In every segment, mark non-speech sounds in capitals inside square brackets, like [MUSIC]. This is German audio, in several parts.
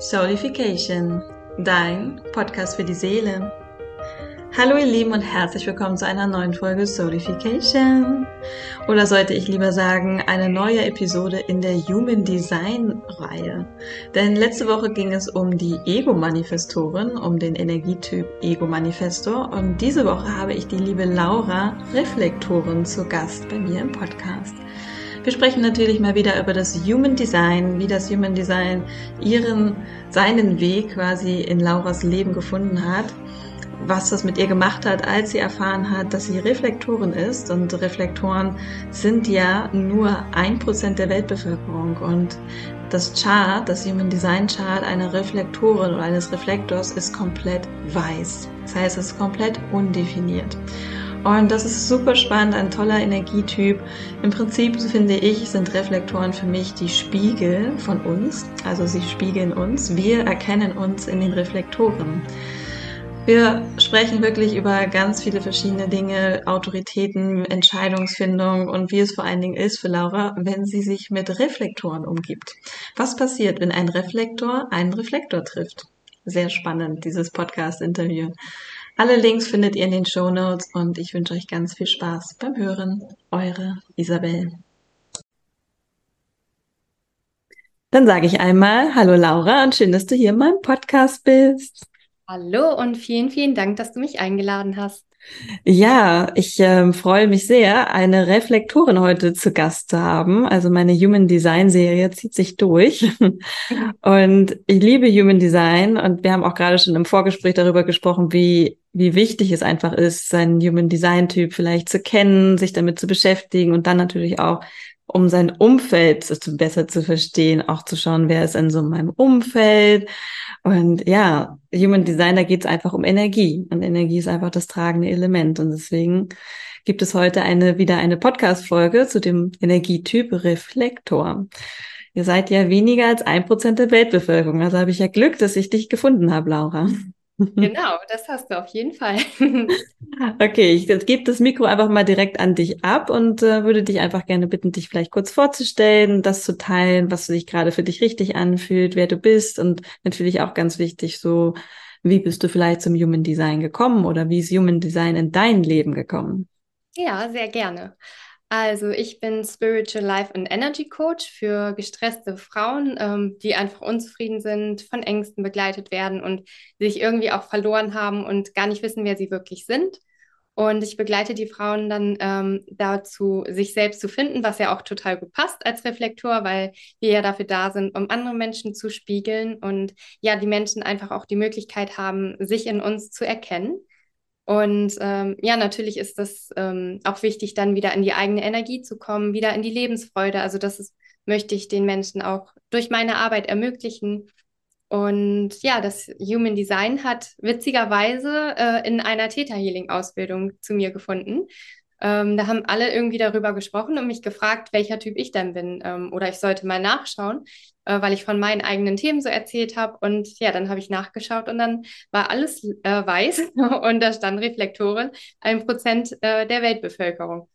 Soulification, dein Podcast für die Seele. Hallo ihr Lieben und herzlich willkommen zu einer neuen Folge Soulification. Oder sollte ich lieber sagen, eine neue Episode in der Human Design Reihe. Denn letzte Woche ging es um die Ego-Manifestorin, um den Energietyp Ego-Manifestor. Und diese Woche habe ich die liebe Laura Reflektorin zu Gast bei mir im Podcast. Wir sprechen natürlich mal wieder über das Human Design, wie das Human Design ihren, seinen Weg quasi in Lauras Leben gefunden hat was das mit ihr gemacht hat, als sie erfahren hat, dass sie Reflektoren ist. Und Reflektoren sind ja nur ein Prozent der Weltbevölkerung. Und das Chart, das Human Design Chart einer Reflektorin oder eines Reflektors ist komplett weiß. Das heißt, es ist komplett undefiniert. Und das ist super spannend, ein toller Energietyp. Im Prinzip finde ich, sind Reflektoren für mich die Spiegel von uns. Also sie spiegeln uns. Wir erkennen uns in den Reflektoren. Wir sprechen wirklich über ganz viele verschiedene Dinge, Autoritäten, Entscheidungsfindung und wie es vor allen Dingen ist für Laura, wenn sie sich mit Reflektoren umgibt. Was passiert, wenn ein Reflektor einen Reflektor trifft? Sehr spannend, dieses Podcast-Interview. Alle Links findet ihr in den Show Notes und ich wünsche euch ganz viel Spaß beim Hören. Eure Isabel. Dann sage ich einmal Hallo Laura und schön, dass du hier in meinem Podcast bist. Hallo und vielen, vielen Dank, dass du mich eingeladen hast. Ja, ich äh, freue mich sehr, eine Reflektorin heute zu Gast zu haben. Also meine Human Design Serie zieht sich durch. [LAUGHS] und ich liebe Human Design und wir haben auch gerade schon im Vorgespräch darüber gesprochen, wie, wie wichtig es einfach ist, seinen Human Design Typ vielleicht zu kennen, sich damit zu beschäftigen und dann natürlich auch um sein Umfeld besser zu verstehen, auch zu schauen, wer ist in so meinem Umfeld. Und ja, Human Design, da geht es einfach um Energie. Und Energie ist einfach das tragende Element. Und deswegen gibt es heute eine, wieder eine Podcast-Folge zu dem Energietyp Reflektor. Ihr seid ja weniger als ein Prozent der Weltbevölkerung. Also habe ich ja Glück, dass ich dich gefunden habe, Laura. Genau, das hast du auf jeden Fall. [LAUGHS] okay, ich gebe das Mikro einfach mal direkt an dich ab und äh, würde dich einfach gerne bitten, dich vielleicht kurz vorzustellen, das zu teilen, was sich gerade für dich richtig anfühlt, wer du bist und natürlich auch ganz wichtig, so wie bist du vielleicht zum Human Design gekommen oder wie ist Human Design in dein Leben gekommen? Ja, sehr gerne. Also ich bin Spiritual Life and Energy Coach für gestresste Frauen, ähm, die einfach unzufrieden sind, von Ängsten begleitet werden und sich irgendwie auch verloren haben und gar nicht wissen, wer sie wirklich sind. Und ich begleite die Frauen dann ähm, dazu, sich selbst zu finden, was ja auch total gut passt als Reflektor, weil wir ja dafür da sind, um andere Menschen zu spiegeln und ja, die Menschen einfach auch die Möglichkeit haben, sich in uns zu erkennen. Und ähm, ja, natürlich ist das ähm, auch wichtig, dann wieder in die eigene Energie zu kommen, wieder in die Lebensfreude. Also das ist, möchte ich den Menschen auch durch meine Arbeit ermöglichen. Und ja, das Human Design hat witzigerweise äh, in einer Theta Healing Ausbildung zu mir gefunden. Ähm, da haben alle irgendwie darüber gesprochen und mich gefragt, welcher Typ ich denn bin. Ähm, oder ich sollte mal nachschauen, äh, weil ich von meinen eigenen Themen so erzählt habe. Und ja, dann habe ich nachgeschaut und dann war alles äh, weiß [LAUGHS] und da stand Reflektoren, ein Prozent äh, der Weltbevölkerung.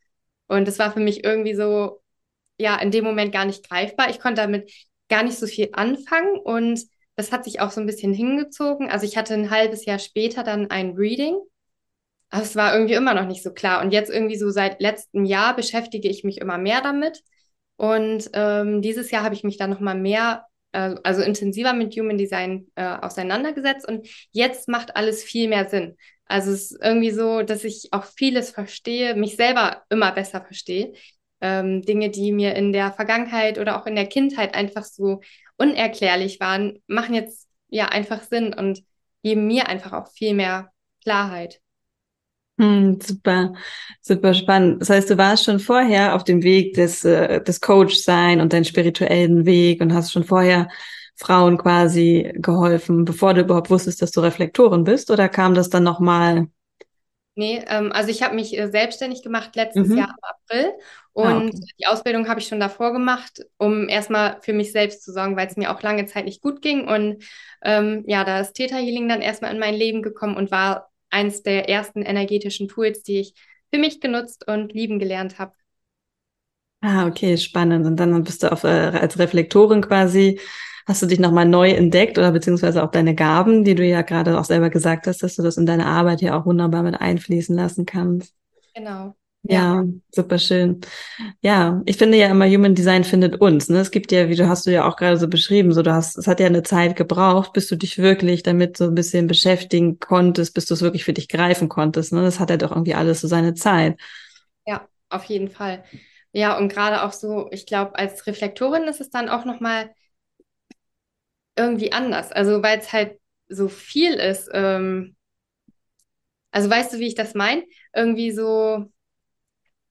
Und das war für mich irgendwie so, ja, in dem Moment gar nicht greifbar. Ich konnte damit gar nicht so viel anfangen und das hat sich auch so ein bisschen hingezogen. Also ich hatte ein halbes Jahr später dann ein Reading aber es war irgendwie immer noch nicht so klar. Und jetzt irgendwie so seit letztem Jahr beschäftige ich mich immer mehr damit. Und ähm, dieses Jahr habe ich mich dann nochmal mehr, äh, also intensiver mit Human Design äh, auseinandergesetzt. Und jetzt macht alles viel mehr Sinn. Also es ist irgendwie so, dass ich auch vieles verstehe, mich selber immer besser verstehe. Ähm, Dinge, die mir in der Vergangenheit oder auch in der Kindheit einfach so unerklärlich waren, machen jetzt ja einfach Sinn und geben mir einfach auch viel mehr Klarheit. Hm, super, super spannend. Das heißt, du warst schon vorher auf dem Weg des, äh, des Coach-Sein und deinen spirituellen Weg und hast schon vorher Frauen quasi geholfen, bevor du überhaupt wusstest, dass du Reflektorin bist, oder kam das dann nochmal? Nee, ähm, also ich habe mich äh, selbstständig gemacht letztes mhm. Jahr im April und ah, okay. die Ausbildung habe ich schon davor gemacht, um erstmal für mich selbst zu sorgen, weil es mir auch lange Zeit nicht gut ging. Und ähm, ja, da ist Theta Healing dann erstmal in mein Leben gekommen und war eins der ersten energetischen Tools, die ich für mich genutzt und lieben gelernt habe. Ah, okay, spannend. Und dann bist du auf, äh, als Reflektorin quasi Hast du dich nochmal neu entdeckt oder beziehungsweise auch deine Gaben, die du ja gerade auch selber gesagt hast, dass du das in deine Arbeit ja auch wunderbar mit einfließen lassen kannst? Genau. Ja, super schön. Ja, ich finde ja immer, Human Design findet uns. Ne? Es gibt ja, wie du hast du ja auch gerade so beschrieben, so du hast, es hat ja eine Zeit gebraucht, bis du dich wirklich damit so ein bisschen beschäftigen konntest, bis du es wirklich für dich greifen konntest. Ne? Das hat ja doch irgendwie alles so seine Zeit. Ja, auf jeden Fall. Ja, und gerade auch so, ich glaube, als Reflektorin ist es dann auch nochmal irgendwie anders. Also, weil es halt so viel ist. Ähm, also, weißt du, wie ich das meine? Irgendwie so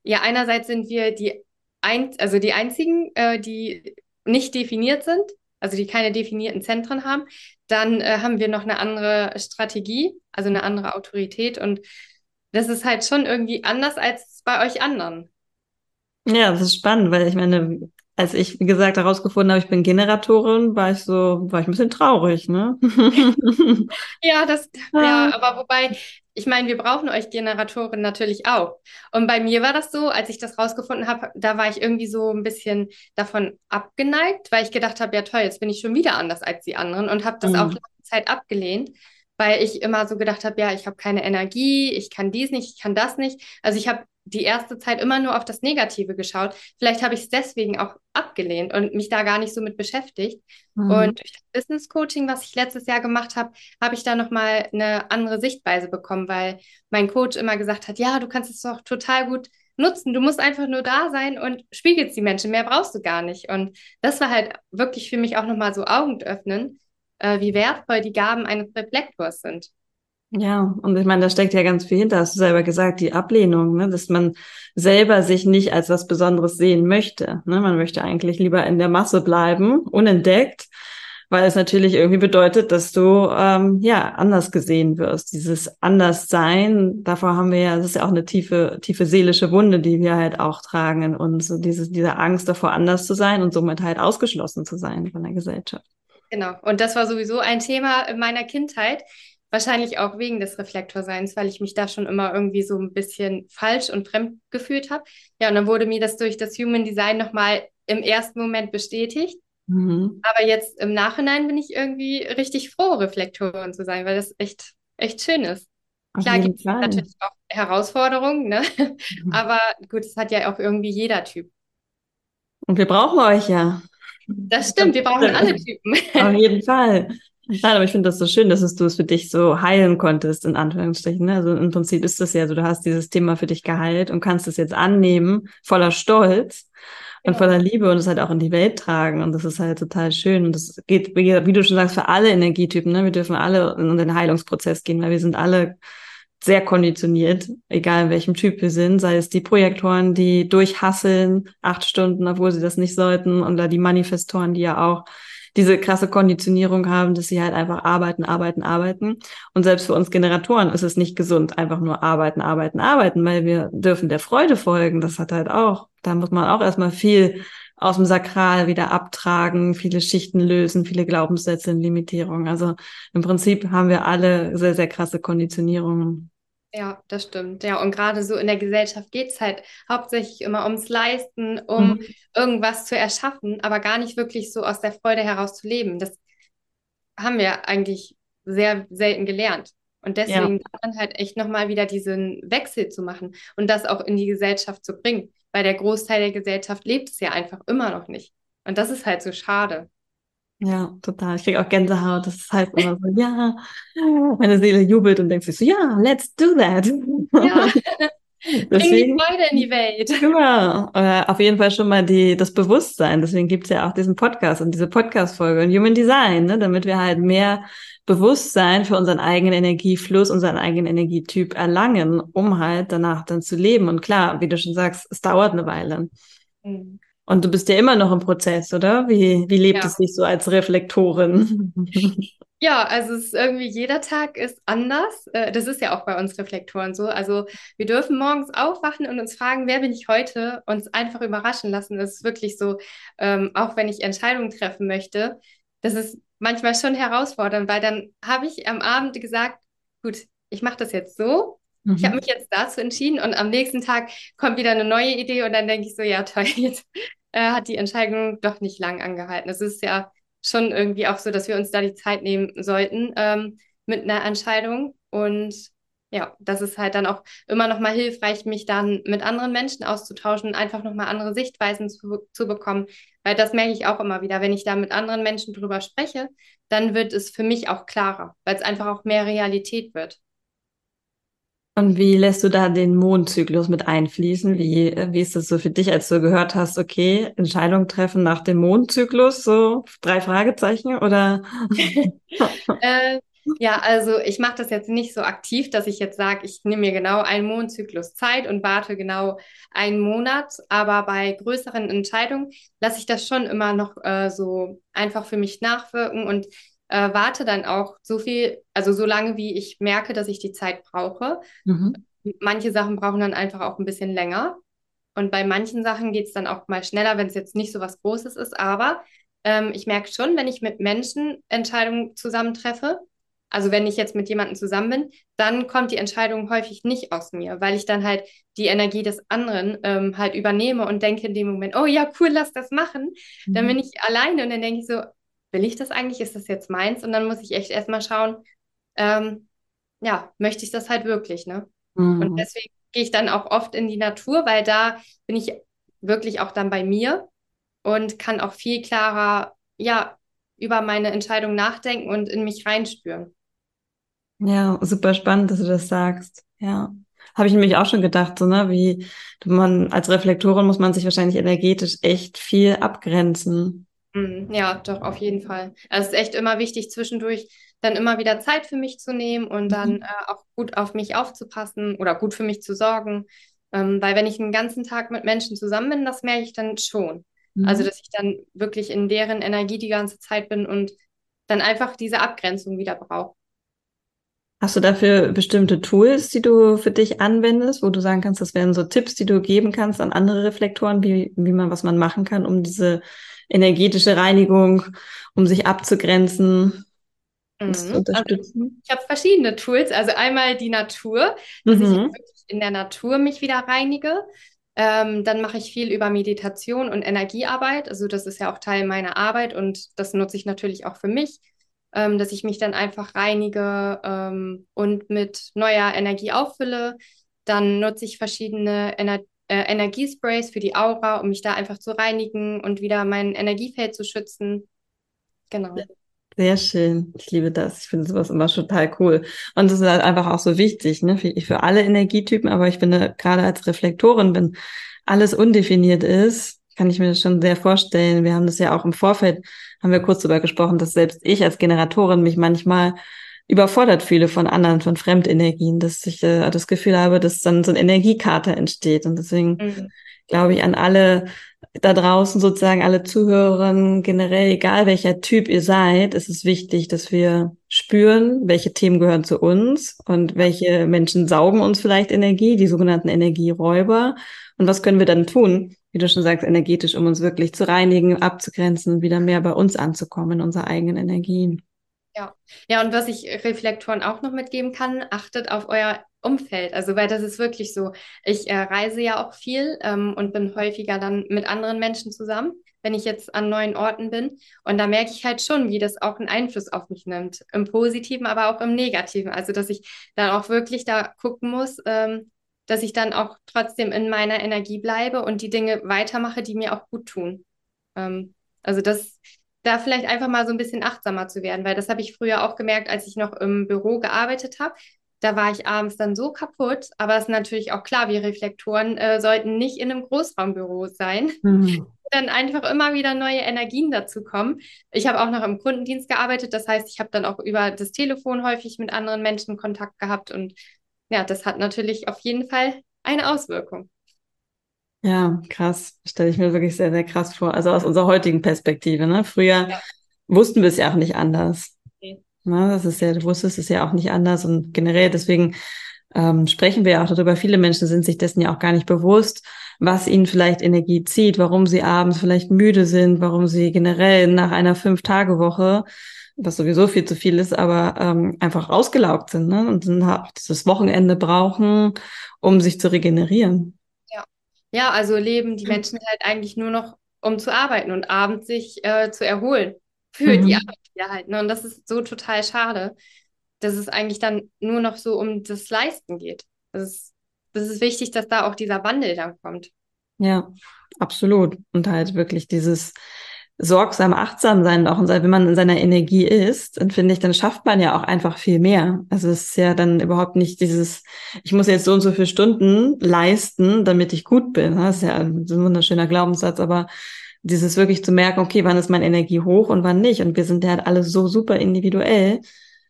ja, einerseits sind wir die, ein, also die einzigen, äh, die nicht definiert sind, also die keine definierten Zentren haben. Dann äh, haben wir noch eine andere Strategie, also eine andere Autorität. Und das ist halt schon irgendwie anders als bei euch anderen. Ja, das ist spannend, weil ich meine, als ich, wie gesagt, herausgefunden habe, ich bin Generatorin, war ich so, war ich ein bisschen traurig, ne? [LAUGHS] ja, das, ja, aber wobei, ich meine, wir brauchen euch Generatoren natürlich auch. Und bei mir war das so, als ich das rausgefunden habe, da war ich irgendwie so ein bisschen davon abgeneigt, weil ich gedacht habe, ja toll, jetzt bin ich schon wieder anders als die anderen und habe das mhm. auch lange Zeit abgelehnt, weil ich immer so gedacht habe, ja, ich habe keine Energie, ich kann dies nicht, ich kann das nicht. Also ich habe die erste Zeit immer nur auf das Negative geschaut. Vielleicht habe ich es deswegen auch abgelehnt und mich da gar nicht so mit beschäftigt. Mhm. Und durch das Business Coaching, was ich letztes Jahr gemacht habe, habe ich da nochmal eine andere Sichtweise bekommen, weil mein Coach immer gesagt hat, ja, du kannst es doch total gut nutzen. Du musst einfach nur da sein und spiegelst die Menschen. Mehr brauchst du gar nicht. Und das war halt wirklich für mich auch nochmal so Augen öffnen, äh, wie wertvoll die Gaben eines Reflektors sind. Ja, und ich meine, da steckt ja ganz viel hinter, hast du selber gesagt, die Ablehnung, ne? dass man selber sich nicht als was Besonderes sehen möchte. Ne? Man möchte eigentlich lieber in der Masse bleiben, unentdeckt, weil es natürlich irgendwie bedeutet, dass du ähm, ja anders gesehen wirst. Dieses Anderssein, davor haben wir ja, das ist ja auch eine tiefe, tiefe seelische Wunde, die wir halt auch tragen in uns. So diese, diese Angst davor, anders zu sein und somit halt ausgeschlossen zu sein von der Gesellschaft. Genau. Und das war sowieso ein Thema in meiner Kindheit Wahrscheinlich auch wegen des Reflektorseins, weil ich mich da schon immer irgendwie so ein bisschen falsch und fremd gefühlt habe. Ja, und dann wurde mir das durch das Human Design nochmal im ersten Moment bestätigt. Mhm. Aber jetzt im Nachhinein bin ich irgendwie richtig froh, Reflektorin zu sein, weil das echt, echt schön ist. Klar gibt es natürlich auch Herausforderungen, ne? Mhm. aber gut, es hat ja auch irgendwie jeder Typ. Und wir brauchen euch ja. Das stimmt, wir brauchen alle Typen. Auf jeden Fall. Nein, aber ich finde das so schön, dass du es für dich so heilen konntest, in Anführungsstrichen. Ne? Also im Prinzip ist das ja so, du hast dieses Thema für dich geheilt und kannst es jetzt annehmen, voller Stolz und voller Liebe und es halt auch in die Welt tragen. Und das ist halt total schön. Und das geht, wie, wie du schon sagst, für alle Energietypen. Ne? Wir dürfen alle in den Heilungsprozess gehen, weil wir sind alle sehr konditioniert, egal in welchem Typ wir sind, sei es die Projektoren, die durchhasseln, acht Stunden, obwohl sie das nicht sollten, oder die Manifestoren, die ja auch diese krasse Konditionierung haben, dass sie halt einfach arbeiten, arbeiten, arbeiten. Und selbst für uns Generatoren ist es nicht gesund, einfach nur arbeiten, arbeiten, arbeiten, weil wir dürfen der Freude folgen. Das hat halt auch, da muss man auch erstmal viel aus dem Sakral wieder abtragen, viele Schichten lösen, viele Glaubenssätze in Limitierung. Also im Prinzip haben wir alle sehr, sehr krasse Konditionierungen. Ja, das stimmt. Ja, und gerade so in der Gesellschaft geht es halt hauptsächlich immer ums Leisten, um mhm. irgendwas zu erschaffen, aber gar nicht wirklich so aus der Freude heraus zu leben. Das haben wir eigentlich sehr selten gelernt. Und deswegen ja. dann halt echt nochmal wieder diesen Wechsel zu machen und das auch in die Gesellschaft zu bringen. Weil der Großteil der Gesellschaft lebt es ja einfach immer noch nicht. Und das ist halt so schade. Ja, total. Ich kriege auch Gänsehaut. Das ist halt immer so, ja, meine Seele jubelt und denkt sich so, ja, let's do that. Ja. Deswegen, [LAUGHS] Bring die Freude in die Welt. Genau. Äh, auf jeden Fall schon mal die, das Bewusstsein. Deswegen gibt's ja auch diesen Podcast und diese Podcast-Folge und Human Design, ne, damit wir halt mehr Bewusstsein für unseren eigenen Energiefluss, unseren eigenen Energietyp erlangen, um halt danach dann zu leben. Und klar, wie du schon sagst, es dauert eine Weile. Mhm. Und du bist ja immer noch im Prozess, oder? Wie, wie lebt ja. es sich so als Reflektorin? [LAUGHS] Ja, also es ist irgendwie jeder Tag ist anders. Äh, das ist ja auch bei uns Reflektoren so. Also wir dürfen morgens aufwachen und uns fragen, wer bin ich heute? Uns einfach überraschen lassen. Das ist wirklich so, ähm, auch wenn ich Entscheidungen treffen möchte, das ist manchmal schon herausfordernd, weil dann habe ich am Abend gesagt, gut, ich mache das jetzt so Mhm. Ich habe mich jetzt dazu entschieden und am nächsten Tag kommt wieder eine neue Idee und dann denke ich so, ja toll, [LAUGHS] jetzt äh, hat die Entscheidung doch nicht lang angehalten. Es ist ja schon irgendwie auch so, dass wir uns da die Zeit nehmen sollten ähm, mit einer Entscheidung. Und ja, das ist halt dann auch immer noch mal hilfreich, mich dann mit anderen Menschen auszutauschen einfach noch mal andere Sichtweisen zu, zu bekommen. Weil das merke ich auch immer wieder, wenn ich da mit anderen Menschen drüber spreche, dann wird es für mich auch klarer, weil es einfach auch mehr Realität wird. Und wie lässt du da den Mondzyklus mit einfließen? Wie, äh, wie ist das so für dich, als du gehört hast, okay, Entscheidung treffen nach dem Mondzyklus, so drei Fragezeichen oder? [LAUGHS] äh, ja, also ich mache das jetzt nicht so aktiv, dass ich jetzt sage, ich nehme mir genau einen Mondzyklus Zeit und warte genau einen Monat. Aber bei größeren Entscheidungen lasse ich das schon immer noch äh, so einfach für mich nachwirken und äh, warte dann auch so viel, also so lange, wie ich merke, dass ich die Zeit brauche. Mhm. Manche Sachen brauchen dann einfach auch ein bisschen länger. Und bei manchen Sachen geht es dann auch mal schneller, wenn es jetzt nicht so was Großes ist. Aber ähm, ich merke schon, wenn ich mit Menschen Entscheidungen zusammentreffe, also wenn ich jetzt mit jemandem zusammen bin, dann kommt die Entscheidung häufig nicht aus mir, weil ich dann halt die Energie des anderen ähm, halt übernehme und denke in dem Moment, oh ja, cool, lass das machen. Mhm. Dann bin ich alleine und dann denke ich so, will ich das eigentlich? Ist das jetzt meins? Und dann muss ich echt erstmal schauen, ähm, ja, möchte ich das halt wirklich, ne? Mhm. Und deswegen gehe ich dann auch oft in die Natur, weil da bin ich wirklich auch dann bei mir und kann auch viel klarer, ja, über meine Entscheidung nachdenken und in mich reinspüren. Ja, super spannend, dass du das sagst. Ja. Habe ich nämlich auch schon gedacht, so, ne, wie man als Reflektorin muss man sich wahrscheinlich energetisch echt viel abgrenzen. Mhm. Ja, doch, auf jeden Fall. Also es ist echt immer wichtig, zwischendurch dann immer wieder Zeit für mich zu nehmen und dann mhm. äh, auch gut auf mich aufzupassen oder gut für mich zu sorgen. Ähm, weil wenn ich einen ganzen Tag mit Menschen zusammen bin, das merke ich dann schon. Mhm. Also, dass ich dann wirklich in deren Energie die ganze Zeit bin und dann einfach diese Abgrenzung wieder brauche. Hast du dafür bestimmte Tools, die du für dich anwendest, wo du sagen kannst, das wären so Tipps, die du geben kannst an andere Reflektoren, wie, wie man, was man machen kann, um diese energetische Reinigung, um sich abzugrenzen, mhm. zu unterstützen? Also ich habe verschiedene Tools. Also einmal die Natur, dass mhm. ich wirklich in der Natur mich wieder reinige. Ähm, dann mache ich viel über Meditation und Energiearbeit. Also das ist ja auch Teil meiner Arbeit und das nutze ich natürlich auch für mich, ähm, dass ich mich dann einfach reinige ähm, und mit neuer Energie auffülle. Dann nutze ich verschiedene Ener äh, Energiesprays für die Aura, um mich da einfach zu reinigen und wieder mein Energiefeld zu schützen. Genau. Sehr schön. Ich liebe das. Ich finde sowas immer total cool. Und das ist halt einfach auch so wichtig, ne, für, für alle Energietypen. Aber ich finde, gerade als Reflektorin, wenn alles undefiniert ist, kann ich mir das schon sehr vorstellen. Wir haben das ja auch im Vorfeld, haben wir kurz darüber gesprochen, dass selbst ich als Generatorin mich manchmal überfordert fühle von anderen, von Fremdenergien, dass ich äh, das Gefühl habe, dass dann so eine Energiekarte entsteht. Und deswegen mhm. glaube ich an alle da draußen sozusagen alle Zuhörerinnen generell, egal welcher Typ ihr seid, ist es wichtig, dass wir spüren, welche Themen gehören zu uns und welche Menschen saugen uns vielleicht Energie, die sogenannten Energieräuber. Und was können wir dann tun, wie du schon sagst, energetisch, um uns wirklich zu reinigen, abzugrenzen und wieder mehr bei uns anzukommen in unserer eigenen Energien. Ja, ja, und was ich Reflektoren auch noch mitgeben kann, achtet auf euer Umfeld. Also, weil das ist wirklich so. Ich äh, reise ja auch viel ähm, und bin häufiger dann mit anderen Menschen zusammen, wenn ich jetzt an neuen Orten bin. Und da merke ich halt schon, wie das auch einen Einfluss auf mich nimmt. Im Positiven, aber auch im Negativen. Also, dass ich dann auch wirklich da gucken muss, ähm, dass ich dann auch trotzdem in meiner Energie bleibe und die Dinge weitermache, die mir auch gut tun. Ähm, also, das da vielleicht einfach mal so ein bisschen achtsamer zu werden, weil das habe ich früher auch gemerkt, als ich noch im Büro gearbeitet habe. Da war ich abends dann so kaputt, aber es ist natürlich auch klar, wir Reflektoren äh, sollten nicht in einem Großraumbüro sein. Mhm. [LAUGHS] Dann einfach immer wieder neue Energien dazu kommen. Ich habe auch noch im Kundendienst gearbeitet, das heißt, ich habe dann auch über das Telefon häufig mit anderen Menschen Kontakt gehabt und ja, das hat natürlich auf jeden Fall eine Auswirkung. Ja, krass. Stelle ich mir wirklich sehr, sehr krass vor. Also aus unserer heutigen Perspektive. Ne? Früher ja. wussten wir es ja auch nicht anders. Okay. Ne? Das ist ja, du wusstest es ja auch nicht anders und generell deswegen ähm, sprechen wir ja auch darüber. Viele Menschen sind sich dessen ja auch gar nicht bewusst, was ihnen vielleicht Energie zieht, warum sie abends vielleicht müde sind, warum sie generell nach einer Fünf-Tage-Woche, was sowieso viel zu viel ist, aber ähm, einfach ausgelaugt sind ne? und dann auch dieses Wochenende brauchen, um sich zu regenerieren. Ja, also leben die Menschen halt eigentlich nur noch, um zu arbeiten und abends sich äh, zu erholen. für mhm. die Arbeit wieder halt. Ne? Und das ist so total schade, dass es eigentlich dann nur noch so um das Leisten geht. Das ist, das ist wichtig, dass da auch dieser Wandel dann kommt. Ja, absolut. Und halt wirklich dieses sorgsam, achtsam sein auch. Und wenn man in seiner Energie ist, dann finde ich, dann schafft man ja auch einfach viel mehr. Also es ist ja dann überhaupt nicht dieses, ich muss jetzt so und so viele Stunden leisten, damit ich gut bin. Das ist ja ein wunderschöner Glaubenssatz, aber dieses wirklich zu merken, okay, wann ist meine Energie hoch und wann nicht. Und wir sind ja halt alle so super individuell.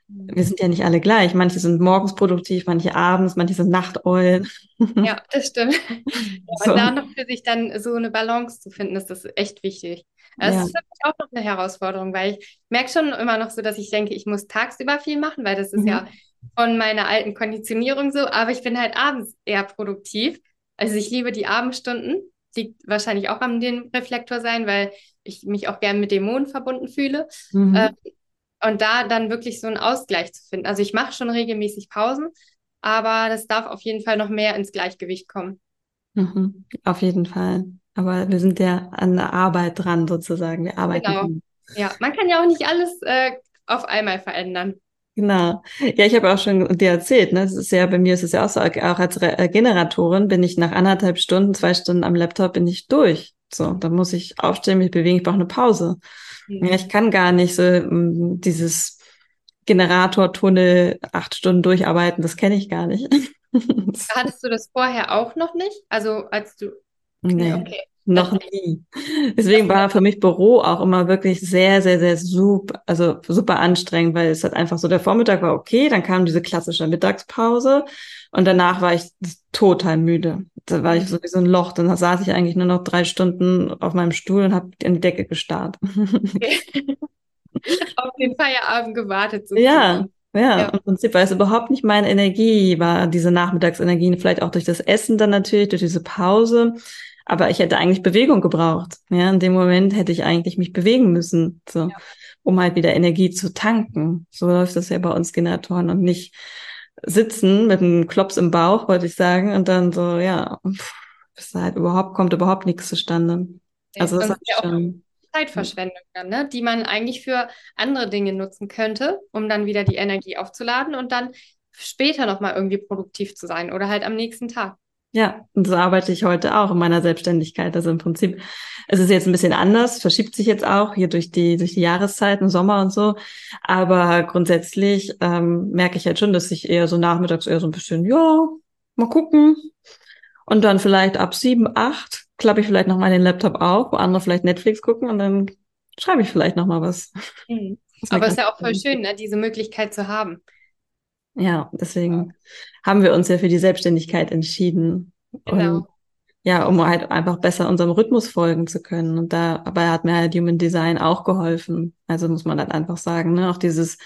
Wir sind ja nicht alle gleich. Manche sind morgens produktiv, manche abends, manche sind Nachteulen. Ja, das stimmt. [LAUGHS] so. Und da noch für sich dann so eine Balance zu finden, ist das echt wichtig. Das ja. ist für mich auch noch eine Herausforderung, weil ich merke schon immer noch so, dass ich denke, ich muss tagsüber viel machen, weil das ist mhm. ja von meiner alten Konditionierung so, aber ich bin halt abends eher produktiv. Also ich liebe die Abendstunden, liegt wahrscheinlich auch am den Reflektor sein, weil ich mich auch gern mit Dämonen verbunden fühle. Mhm. Äh, und da dann wirklich so einen Ausgleich zu finden. Also ich mache schon regelmäßig Pausen, aber das darf auf jeden Fall noch mehr ins Gleichgewicht kommen. Mhm, auf jeden Fall. Aber wir sind ja an der Arbeit dran sozusagen. Wir arbeiten. Genau. Ja, man kann ja auch nicht alles äh, auf einmal verändern. Genau. Ja, ich habe auch schon dir erzählt, ne? Das ist ja, bei mir ist es ja auch so, auch als Re äh, Generatorin bin ich nach anderthalb Stunden, zwei Stunden am Laptop bin ich durch. So, dann muss ich aufstehen, mich bewegen, ich brauche eine Pause. Ja, ich kann gar nicht so um, dieses Generatortunnel acht Stunden durcharbeiten, das kenne ich gar nicht. [LAUGHS] Hattest du das vorher auch noch nicht? Also als du Nee, okay. Noch nie. Deswegen war für mich Büro auch immer wirklich sehr, sehr, sehr super, also super anstrengend, weil es halt einfach so, der Vormittag war okay, dann kam diese klassische Mittagspause und danach war ich total müde. Da war ich so wie so ein Loch. Dann saß ich eigentlich nur noch drei Stunden auf meinem Stuhl und habe in die Decke gestarrt. Okay. [LAUGHS] auf den Feierabend gewartet. So ja, ja, ja, im Prinzip, weil es überhaupt nicht meine Energie war, diese Nachmittagsenergien, vielleicht auch durch das Essen dann natürlich, durch diese Pause. Aber ich hätte eigentlich Bewegung gebraucht. Ja, in dem Moment hätte ich eigentlich mich bewegen müssen, so, ja. um halt wieder Energie zu tanken. So läuft das ja bei uns Generatoren und nicht sitzen mit einem Klops im Bauch, wollte ich sagen, und dann so, ja, pff, halt überhaupt, kommt überhaupt nichts zustande. Also das ist ja schon. Zeitverschwendung dann, ne? die man eigentlich für andere Dinge nutzen könnte, um dann wieder die Energie aufzuladen und dann später nochmal irgendwie produktiv zu sein oder halt am nächsten Tag. Ja, und so arbeite ich heute auch in meiner Selbstständigkeit. Also im Prinzip, es ist jetzt ein bisschen anders, verschiebt sich jetzt auch hier durch die, durch die Jahreszeiten, Sommer und so. Aber grundsätzlich ähm, merke ich halt schon, dass ich eher so nachmittags eher so ein bisschen, ja, mal gucken. Und dann vielleicht ab sieben, acht klappe ich vielleicht noch mal den Laptop auf, wo andere vielleicht Netflix gucken und dann schreibe ich vielleicht noch mal was. Mhm. Aber es ist ja auch voll schön, ne, diese Möglichkeit zu haben. Ja, deswegen ja. haben wir uns ja für die Selbstständigkeit entschieden. Genau. Und ja, um halt einfach besser unserem Rhythmus folgen zu können. Und dabei hat mir halt Human Design auch geholfen. Also muss man halt einfach sagen, ne? Auch dieses,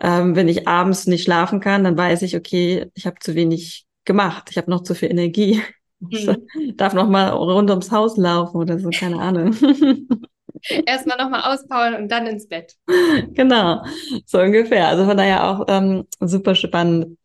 ähm, wenn ich abends nicht schlafen kann, dann weiß ich, okay, ich habe zu wenig gemacht, ich habe noch zu viel Energie. [LAUGHS] Mhm. Ich darf noch mal rund ums Haus laufen oder so, keine Ahnung. [LAUGHS] [LAUGHS] Erstmal nochmal auspowern und dann ins Bett. [LAUGHS] Genau, so ungefähr. Also von daher auch ähm, super spannend.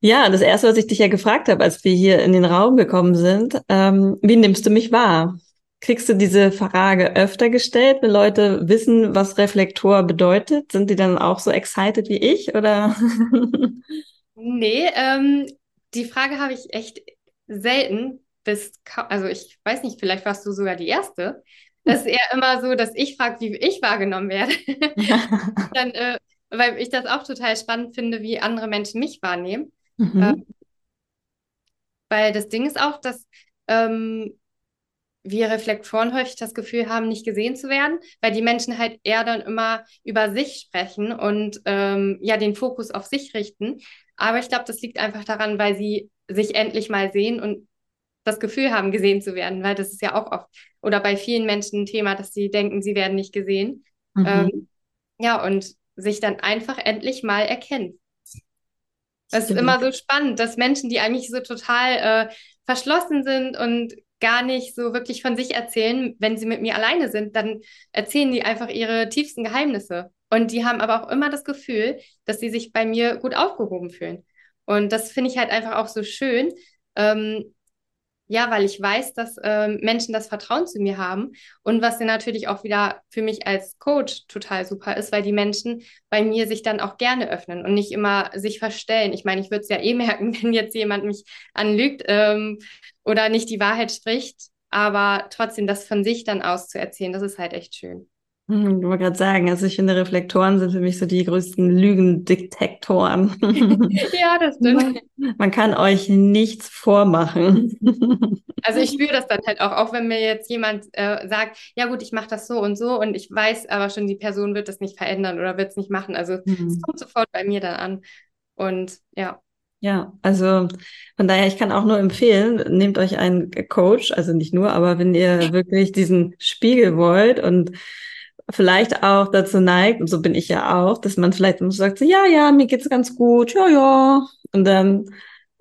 Ja, das erste, was ich dich ja gefragt habe, als wir hier in den Raum gekommen sind, ähm, wie nimmst du mich wahr? Kriegst du diese Frage öfter gestellt, wenn Leute wissen, was Reflektor bedeutet? Sind die dann auch so excited wie ich oder? [LAUGHS] nee, ähm, die Frage habe ich echt selten bis, also ich weiß nicht, vielleicht warst du sogar die Erste, das ist eher immer so, dass ich frage, wie ich wahrgenommen werde. [LAUGHS] Dann, äh, weil ich das auch total spannend finde, wie andere Menschen mich wahrnehmen. Mhm. Ähm, weil das Ding ist auch, dass ähm, wir Reflektoren häufig das Gefühl haben, nicht gesehen zu werden, weil die Menschen halt eher dann immer über sich sprechen und ähm, ja den Fokus auf sich richten. Aber ich glaube, das liegt einfach daran, weil sie sich endlich mal sehen und das Gefühl haben, gesehen zu werden, weil das ist ja auch oft oder bei vielen Menschen ein Thema, dass sie denken, sie werden nicht gesehen. Mhm. Ähm, ja, und sich dann einfach endlich mal erkennen. Das ist immer so spannend, dass Menschen, die eigentlich so total äh, verschlossen sind und gar nicht so wirklich von sich erzählen, wenn sie mit mir alleine sind, dann erzählen die einfach ihre tiefsten Geheimnisse. Und die haben aber auch immer das Gefühl, dass sie sich bei mir gut aufgehoben fühlen. Und das finde ich halt einfach auch so schön, ähm, ja, weil ich weiß, dass äh, Menschen das Vertrauen zu mir haben und was dann natürlich auch wieder für mich als Coach total super ist, weil die Menschen bei mir sich dann auch gerne öffnen und nicht immer sich verstellen. Ich meine, ich würde es ja eh merken, [LAUGHS] wenn jetzt jemand mich anlügt ähm, oder nicht die Wahrheit spricht, aber trotzdem das von sich dann auszuerzählen, das ist halt echt schön. Hm, ich wollte gerade sagen, also ich finde, Reflektoren sind für mich so die größten Lügendetektoren. [LAUGHS] ja, das [LAUGHS] stimmt. Man kann euch nichts vormachen. [LAUGHS] Also ich spüre das dann halt auch, auch wenn mir jetzt jemand äh, sagt, ja gut, ich mache das so und so und ich weiß aber schon, die Person wird das nicht verändern oder wird es nicht machen. Also es mhm. kommt sofort bei mir dann an. Und ja. Ja, also von daher, ich kann auch nur empfehlen, nehmt euch einen Coach, also nicht nur, aber wenn ihr wirklich diesen Spiegel wollt und vielleicht auch dazu neigt, und so bin ich ja auch, dass man vielleicht sagt, so, ja, ja, mir geht's ganz gut, ja, ja. Und dann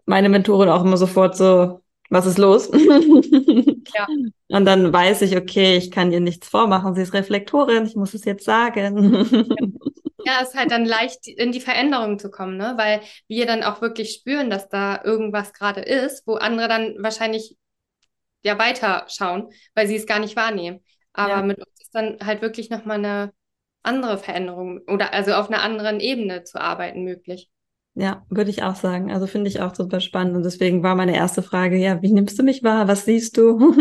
meine Mentorin auch immer sofort so, was ist los? [LAUGHS] ja. Und dann weiß ich, okay, ich kann ihr nichts vormachen, sie ist Reflektorin, ich muss es jetzt sagen. [LAUGHS] Ja, es ist halt dann leicht in die Veränderung zu kommen, ne? weil wir dann auch wirklich spüren, dass da irgendwas gerade ist, wo andere dann wahrscheinlich ja weiter schauen, weil sie es gar nicht wahrnehmen. Aber ja. mit uns dann halt wirklich nochmal eine andere Veränderung oder also auf einer anderen Ebene zu arbeiten möglich. Ja, würde ich auch sagen. Also finde ich auch super spannend. Und deswegen war meine erste Frage, ja, wie nimmst du mich wahr? Was siehst du? [LAUGHS]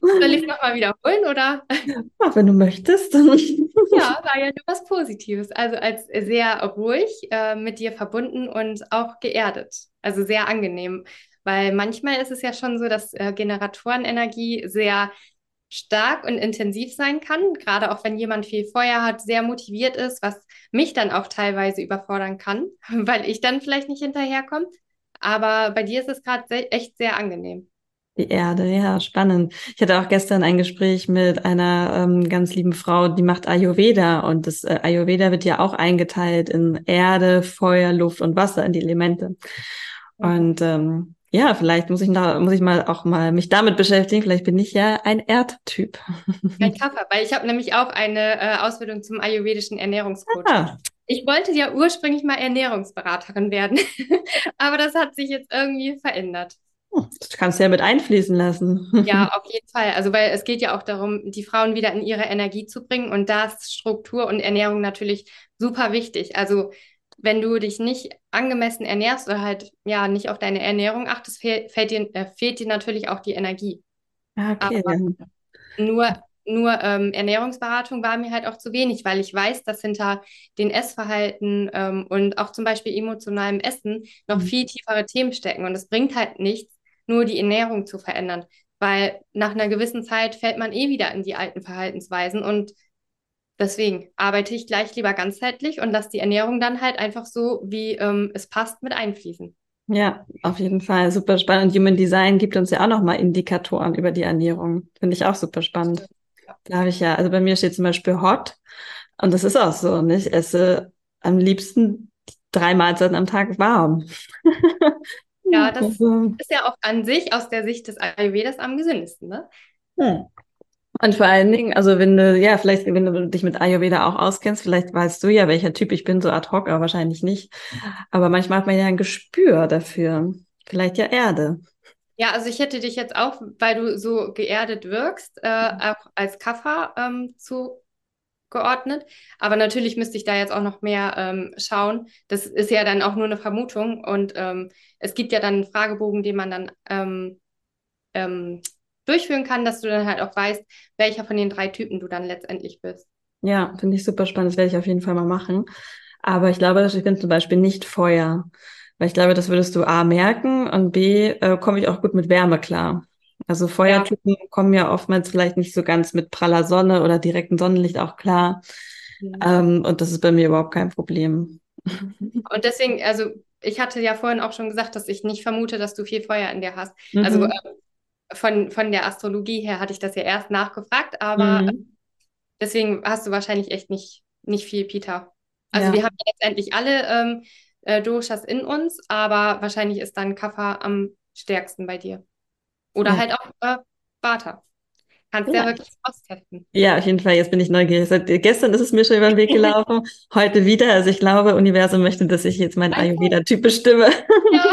Soll ich nochmal wiederholen, oder? Ja, wenn du möchtest. [LAUGHS] ja, war ja nur was Positives. Also als sehr ruhig, äh, mit dir verbunden und auch geerdet. Also sehr angenehm. Weil manchmal ist es ja schon so, dass äh, Generatorenenergie sehr stark und intensiv sein kann, gerade auch wenn jemand viel Feuer hat, sehr motiviert ist, was mich dann auch teilweise überfordern kann, [LAUGHS] weil ich dann vielleicht nicht hinterherkomme. Aber bei dir ist es gerade echt sehr angenehm. Die Erde, ja, spannend. Ich hatte auch gestern ein Gespräch mit einer ähm, ganz lieben Frau, die macht Ayurveda und das äh, Ayurveda wird ja auch eingeteilt in Erde, Feuer, Luft und Wasser, in die Elemente. Und ähm, ja, vielleicht muss ich da, muss ich mal auch mal mich damit beschäftigen. Vielleicht bin ich ja ein Erdtyp. Ein Kaffer, weil ich habe nämlich auch eine äh, Ausbildung zum ayurvedischen Ernährungscoach. Ah. Ich wollte ja ursprünglich mal Ernährungsberaterin werden, [LAUGHS] aber das hat sich jetzt irgendwie verändert. Oh, das kannst du ja mit einfließen lassen. Ja, [LAUGHS] auf jeden Fall. Also, weil es geht ja auch darum, die Frauen wieder in ihre Energie zu bringen und da ist Struktur und Ernährung natürlich super wichtig. Also, wenn du dich nicht angemessen ernährst oder halt ja nicht auf deine Ernährung achtest, fehlt, fehlt, dir, äh, fehlt dir natürlich auch die Energie. Ah, okay. Aber nur nur ähm, Ernährungsberatung war mir halt auch zu wenig, weil ich weiß, dass hinter den Essverhalten ähm, und auch zum Beispiel emotionalem Essen noch mhm. viel tiefere Themen stecken. Und es bringt halt nichts, nur die Ernährung zu verändern, weil nach einer gewissen Zeit fällt man eh wieder in die alten Verhaltensweisen und Deswegen arbeite ich gleich lieber ganzheitlich und lasse die Ernährung dann halt einfach so, wie ähm, es passt, mit einfließen. Ja, auf jeden Fall super spannend. Und Human Design gibt uns ja auch nochmal Indikatoren über die Ernährung. Finde ich auch super spannend. Da habe ich ja, also bei mir steht zum Beispiel Hot und das ist auch so. Ne? Ich esse am liebsten drei Mahlzeiten am Tag warm. Ja, [LAUGHS] das also, ist ja auch an sich aus der Sicht des Ayurvedas am gesündesten, ne? Hm. Und vor allen Dingen, also wenn du, ja, vielleicht, wenn du dich mit Ayurveda auch auskennst, vielleicht weißt du ja, welcher Typ ich bin, so ad hoc, aber wahrscheinlich nicht. Aber manchmal hat man ja ein Gespür dafür. Vielleicht ja Erde. Ja, also ich hätte dich jetzt auch, weil du so geerdet wirkst, äh, auch als Kaffer ähm, zugeordnet. Aber natürlich müsste ich da jetzt auch noch mehr ähm, schauen. Das ist ja dann auch nur eine Vermutung. Und ähm, es gibt ja dann einen Fragebogen, den man dann ähm, ähm, durchführen kann, dass du dann halt auch weißt, welcher von den drei Typen du dann letztendlich bist. Ja, finde ich super spannend. Das werde ich auf jeden Fall mal machen. Aber ich glaube, ich bin zum Beispiel nicht Feuer. Weil ich glaube, das würdest du A merken und B äh, komme ich auch gut mit Wärme klar. Also Feuertypen ja. kommen ja oftmals vielleicht nicht so ganz mit praller Sonne oder direktem Sonnenlicht auch klar. Mhm. Ähm, und das ist bei mir überhaupt kein Problem. [LAUGHS] Und deswegen, also ich hatte ja vorhin auch schon gesagt, dass ich nicht vermute, dass du viel Feuer in dir hast. Also, mhm. Also äh, von, von der Astrologie her hatte ich das ja erst nachgefragt, aber mhm. deswegen hast du wahrscheinlich echt nicht, nicht viel, Peter. Also ja. wir haben letztendlich alle ähm, äh, Doshas in uns, aber wahrscheinlich ist dann Kapha am stärksten bei dir. Oder ja. halt auch äh, Vata. Kannst ja. ja wirklich austesten. Ja, auf jeden Fall. Jetzt bin ich neugierig. Seit gestern ist es mir schon über den Weg gelaufen. [LAUGHS] Heute wieder. Also ich glaube, Universum möchte, dass ich jetzt meinen Ayurveda-Typ bestimme. Ja.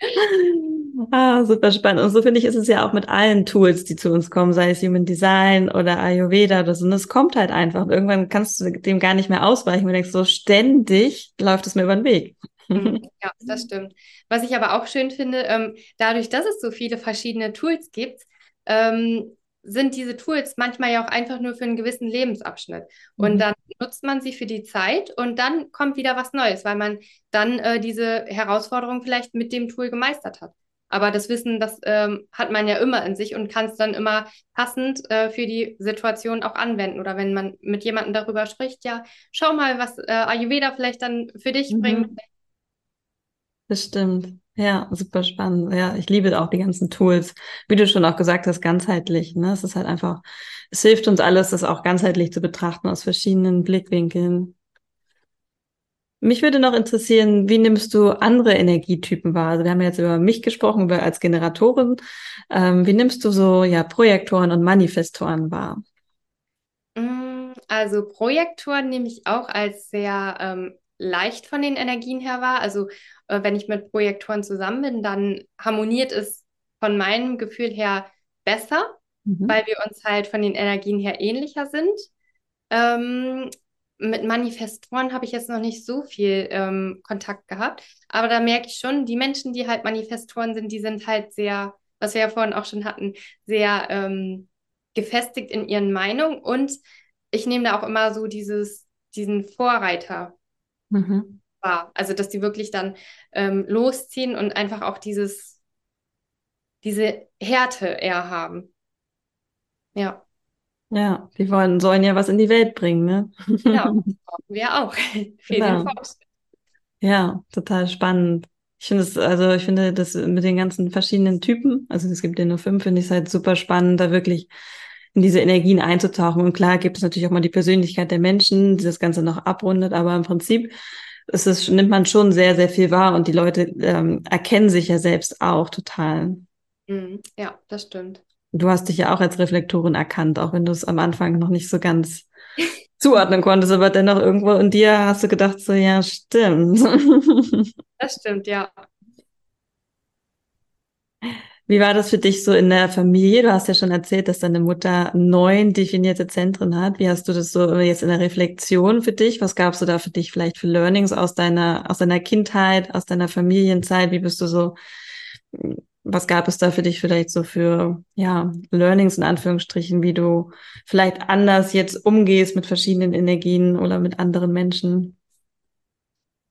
[LAUGHS] ah, super spannend. Und so finde ich, ist es ja auch mit allen Tools, die zu uns kommen, sei es Human Design oder Ayurveda oder so. Und es kommt halt einfach. Und irgendwann kannst du dem gar nicht mehr ausweichen. Und denkst so, ständig läuft es mir über den Weg. Mhm. [LAUGHS] ja, das stimmt. Was ich aber auch schön finde, ähm, dadurch, dass es so viele verschiedene Tools gibt, ähm, sind diese Tools manchmal ja auch einfach nur für einen gewissen Lebensabschnitt. Und mhm. dann nutzt man sie für die Zeit und dann kommt wieder was Neues, weil man dann äh, diese Herausforderung vielleicht mit dem Tool gemeistert hat. Aber das Wissen, das ähm, hat man ja immer in sich und kann es dann immer passend äh, für die Situation auch anwenden. Oder wenn man mit jemandem darüber spricht, ja, schau mal, was äh, Ayurveda vielleicht dann für dich mhm. bringt. Das stimmt. Ja, super spannend. Ja, ich liebe auch die ganzen Tools. Wie du schon auch gesagt hast, ganzheitlich. Ne? Es ist halt einfach, es hilft uns alles, das auch ganzheitlich zu betrachten aus verschiedenen Blickwinkeln. Mich würde noch interessieren, wie nimmst du andere Energietypen wahr? Also wir haben jetzt über mich gesprochen, über als Generatorin. Ähm, wie nimmst du so ja Projektoren und Manifestoren wahr? Mm, also Projektoren nehme ich auch als sehr ähm, leicht von den Energien her wahr. Also äh, wenn ich mit Projektoren zusammen bin, dann harmoniert es von meinem Gefühl her besser, mhm. weil wir uns halt von den Energien her ähnlicher sind. Ähm, mit Manifestoren habe ich jetzt noch nicht so viel ähm, Kontakt gehabt, aber da merke ich schon, die Menschen, die halt Manifestoren sind, die sind halt sehr, was wir ja vorhin auch schon hatten, sehr ähm, gefestigt in ihren Meinungen und ich nehme da auch immer so dieses, diesen Vorreiter mhm war. Also, dass die wirklich dann ähm, losziehen und einfach auch dieses, diese Härte eher haben. Ja. Ja, die wollen, sollen ja was in die Welt bringen, ne? Ja, [LAUGHS] brauchen wir auch. [LAUGHS] Genau. Ja, total spannend. Ich finde es, also ich finde das mit den ganzen verschiedenen Typen, also es gibt ja nur fünf, finde ich es halt super spannend, da wirklich in diese Energien einzutauchen. Und klar gibt es natürlich auch mal die Persönlichkeit der Menschen, die das Ganze noch abrundet, aber im Prinzip es ist, nimmt man schon sehr, sehr viel wahr und die Leute ähm, erkennen sich ja selbst auch total. Mhm. Ja, das stimmt. Du hast dich ja auch als Reflektorin erkannt, auch wenn du es am Anfang noch nicht so ganz [LAUGHS] zuordnen konntest, aber dennoch irgendwo in dir hast du gedacht, so ja, stimmt. [LAUGHS] das stimmt, ja. Wie war das für dich so in der Familie? Du hast ja schon erzählt, dass deine Mutter neun definierte Zentren hat. Wie hast du das so jetzt in der Reflexion für dich? Was gab's du da für dich vielleicht für Learnings aus deiner, aus deiner Kindheit, aus deiner Familienzeit? Wie bist du so, was gab es da für dich vielleicht so für, ja, Learnings in Anführungsstrichen, wie du vielleicht anders jetzt umgehst mit verschiedenen Energien oder mit anderen Menschen?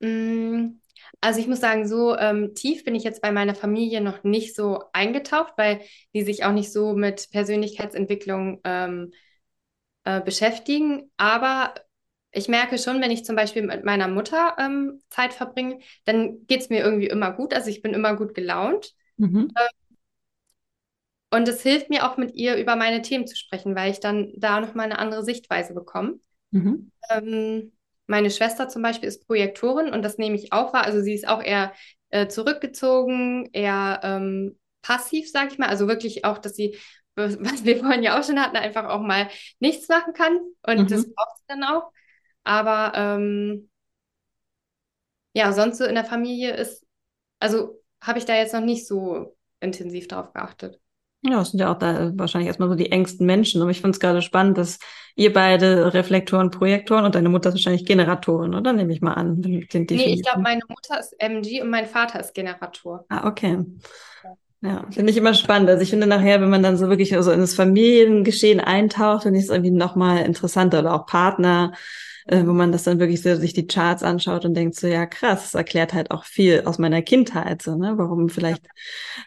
Mm. Also ich muss sagen, so ähm, tief bin ich jetzt bei meiner Familie noch nicht so eingetaucht, weil die sich auch nicht so mit Persönlichkeitsentwicklung ähm, äh, beschäftigen. Aber ich merke schon, wenn ich zum Beispiel mit meiner Mutter ähm, Zeit verbringe, dann geht es mir irgendwie immer gut. Also ich bin immer gut gelaunt. Mhm. Ähm, und es hilft mir auch mit ihr über meine Themen zu sprechen, weil ich dann da nochmal eine andere Sichtweise bekomme. Mhm. Meine Schwester zum Beispiel ist Projektorin und das nehme ich auch wahr. Also sie ist auch eher äh, zurückgezogen, eher ähm, passiv, sage ich mal. Also wirklich auch, dass sie, [LAUGHS] was wir vorhin ja auch schon hatten, einfach auch mal nichts machen kann. Und mhm. das braucht sie dann auch. Aber ähm, ja, sonst so in der Familie ist, also habe ich da jetzt noch nicht so intensiv drauf geachtet. Ja, das sind ja auch da wahrscheinlich erstmal so die engsten Menschen. Aber ich finde es gerade spannend, dass ihr beide Reflektoren, Projektoren und deine Mutter ist wahrscheinlich Generatorin, oder? Nehme ich mal an. nee, ich glaube, meine Mutter ist MG und mein Vater ist Generator. Ah, okay. Ja, finde ich immer spannend. Also ich finde nachher, wenn man dann so wirklich so in das Familiengeschehen eintaucht, finde ich es irgendwie nochmal interessanter oder auch Partner äh, wo man das dann wirklich so sich die Charts anschaut und denkt so, ja krass, das erklärt halt auch viel aus meiner Kindheit, so, ne? warum vielleicht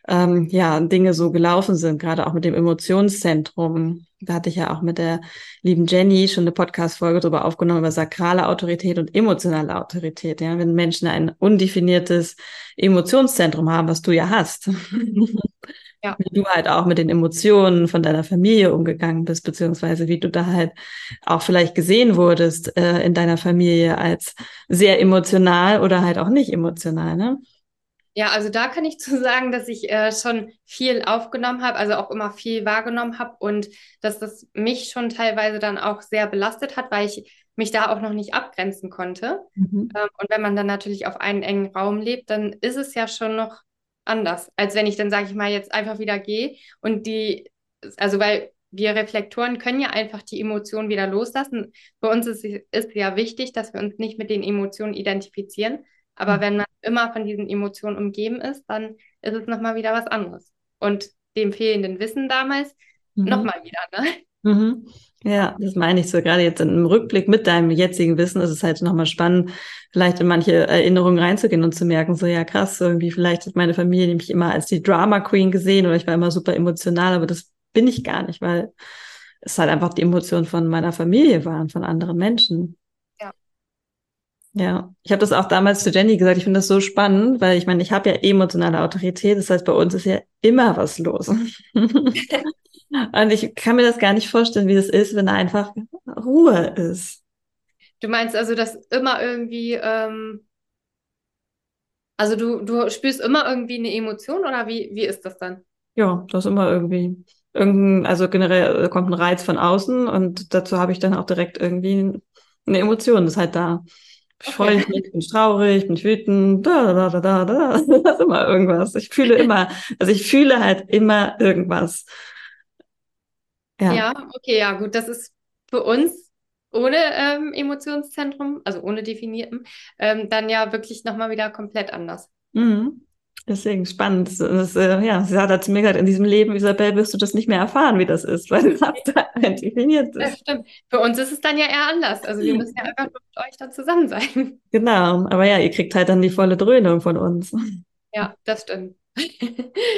ähm, ja Dinge so gelaufen sind, gerade auch mit dem Emotionszentrum. Da hatte ich ja auch mit der lieben Jenny schon eine Podcast-Folge darüber aufgenommen, über sakrale Autorität und emotionale Autorität. Ja, wenn Menschen ein undefiniertes Emotionszentrum haben, was du ja hast. [LAUGHS] Ja. Wie du halt auch mit den Emotionen von deiner Familie umgegangen bist, beziehungsweise wie du da halt auch vielleicht gesehen wurdest äh, in deiner Familie als sehr emotional oder halt auch nicht emotional, ne? Ja, also da kann ich [LAUGHS] zu sagen, dass ich äh, schon viel aufgenommen habe, also auch immer viel wahrgenommen habe und dass das mich schon teilweise dann auch sehr belastet hat, weil ich mich da auch noch nicht abgrenzen konnte. Mhm. Ähm, und wenn man dann natürlich auf einen engen Raum lebt, dann ist es ja schon noch anders, als wenn ich dann, sage ich mal, jetzt einfach wieder gehe und die, also weil wir Reflektoren können ja einfach die Emotionen wieder loslassen. Für uns ist es ja wichtig, dass wir uns nicht mit den Emotionen identifizieren. Aber mhm. wenn man immer von diesen Emotionen umgeben ist, dann ist es nochmal wieder was anderes. Und dem fehlenden Wissen damals mhm. nochmal wieder, ne? Mhm. Ja, das meine ich so. Gerade jetzt im Rückblick mit deinem jetzigen Wissen ist es halt nochmal spannend, vielleicht in manche Erinnerungen reinzugehen und zu merken, so ja krass, irgendwie vielleicht hat meine Familie nämlich immer als die Drama Queen gesehen oder ich war immer super emotional, aber das bin ich gar nicht, weil es halt einfach die Emotionen von meiner Familie waren, von anderen Menschen. Ja. Ja, ich habe das auch damals zu Jenny gesagt, ich finde das so spannend, weil ich meine, ich habe ja emotionale Autorität, das heißt, bei uns ist ja immer was los. [LAUGHS] [LAUGHS] Und ich kann mir das gar nicht vorstellen, wie das ist, wenn da einfach Ruhe ist. Du meinst also, dass immer irgendwie, ähm, also du, du spürst immer irgendwie eine Emotion oder wie, wie ist das dann? Ja, das ist immer irgendwie irgendein, also generell kommt ein Reiz von außen und dazu habe ich dann auch direkt irgendwie eine Emotion, das ist halt da. Ich okay. freue mich, bin traurig, bin wütend, da, da, da, da, da, [LAUGHS] das ist immer irgendwas. Ich fühle immer, also ich fühle halt immer irgendwas. Ja. ja, okay, ja, gut. Das ist für uns ohne ähm, Emotionszentrum, also ohne definierten, ähm, dann ja wirklich nochmal wieder komplett anders. Mhm. Deswegen spannend. Das, das, äh, ja, sie hat zu mir gesagt, in diesem Leben, Isabel, wirst du das nicht mehr erfahren, wie das ist, weil hast da [LAUGHS] definiert ist. Das stimmt. Für uns ist es dann ja eher anders. Also wir müssen ja einfach mit euch dann zusammen sein. Genau, aber ja, ihr kriegt halt dann die volle Dröhnung von uns. Ja, das stimmt.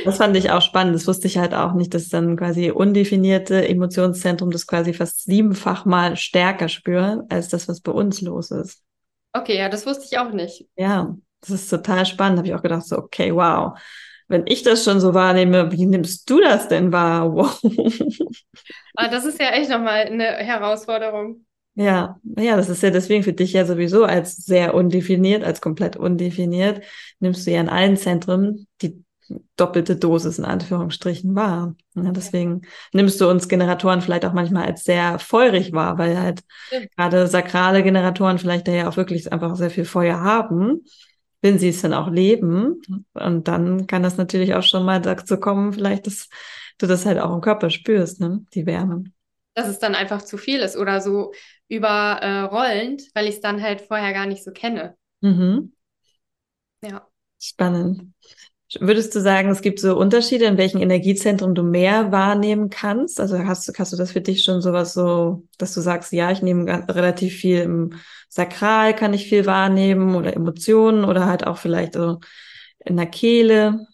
Das fand ich auch spannend. Das wusste ich halt auch nicht, dass dann quasi undefinierte Emotionszentrum das quasi fast siebenfach mal stärker spüren, als das, was bei uns los ist. Okay, ja, das wusste ich auch nicht. Ja, das ist total spannend. Habe ich auch gedacht, so, okay, wow. Wenn ich das schon so wahrnehme, wie nimmst du das denn wahr? [LAUGHS] Wow. Ah, das ist ja echt nochmal eine Herausforderung. Ja, ja, das ist ja deswegen für dich ja sowieso als sehr undefiniert, als komplett undefiniert, nimmst du ja in allen Zentren die doppelte Dosis in Anführungsstrichen wahr. Ja, deswegen nimmst du uns Generatoren vielleicht auch manchmal als sehr feurig wahr, weil halt ja. gerade sakrale Generatoren vielleicht da ja auch wirklich einfach sehr viel Feuer haben, wenn sie es dann auch leben. Und dann kann das natürlich auch schon mal dazu kommen, vielleicht, dass du das halt auch im Körper spürst, ne? die Wärme. Dass es dann einfach zu viel ist oder so überrollend, weil ich es dann halt vorher gar nicht so kenne. Mhm. Ja. Spannend. Würdest du sagen, es gibt so Unterschiede, in welchen Energiezentren du mehr wahrnehmen kannst? Also hast, hast du das für dich schon sowas so, dass du sagst, ja, ich nehme relativ viel im Sakral, kann ich viel wahrnehmen oder Emotionen oder halt auch vielleicht so in der Kehle?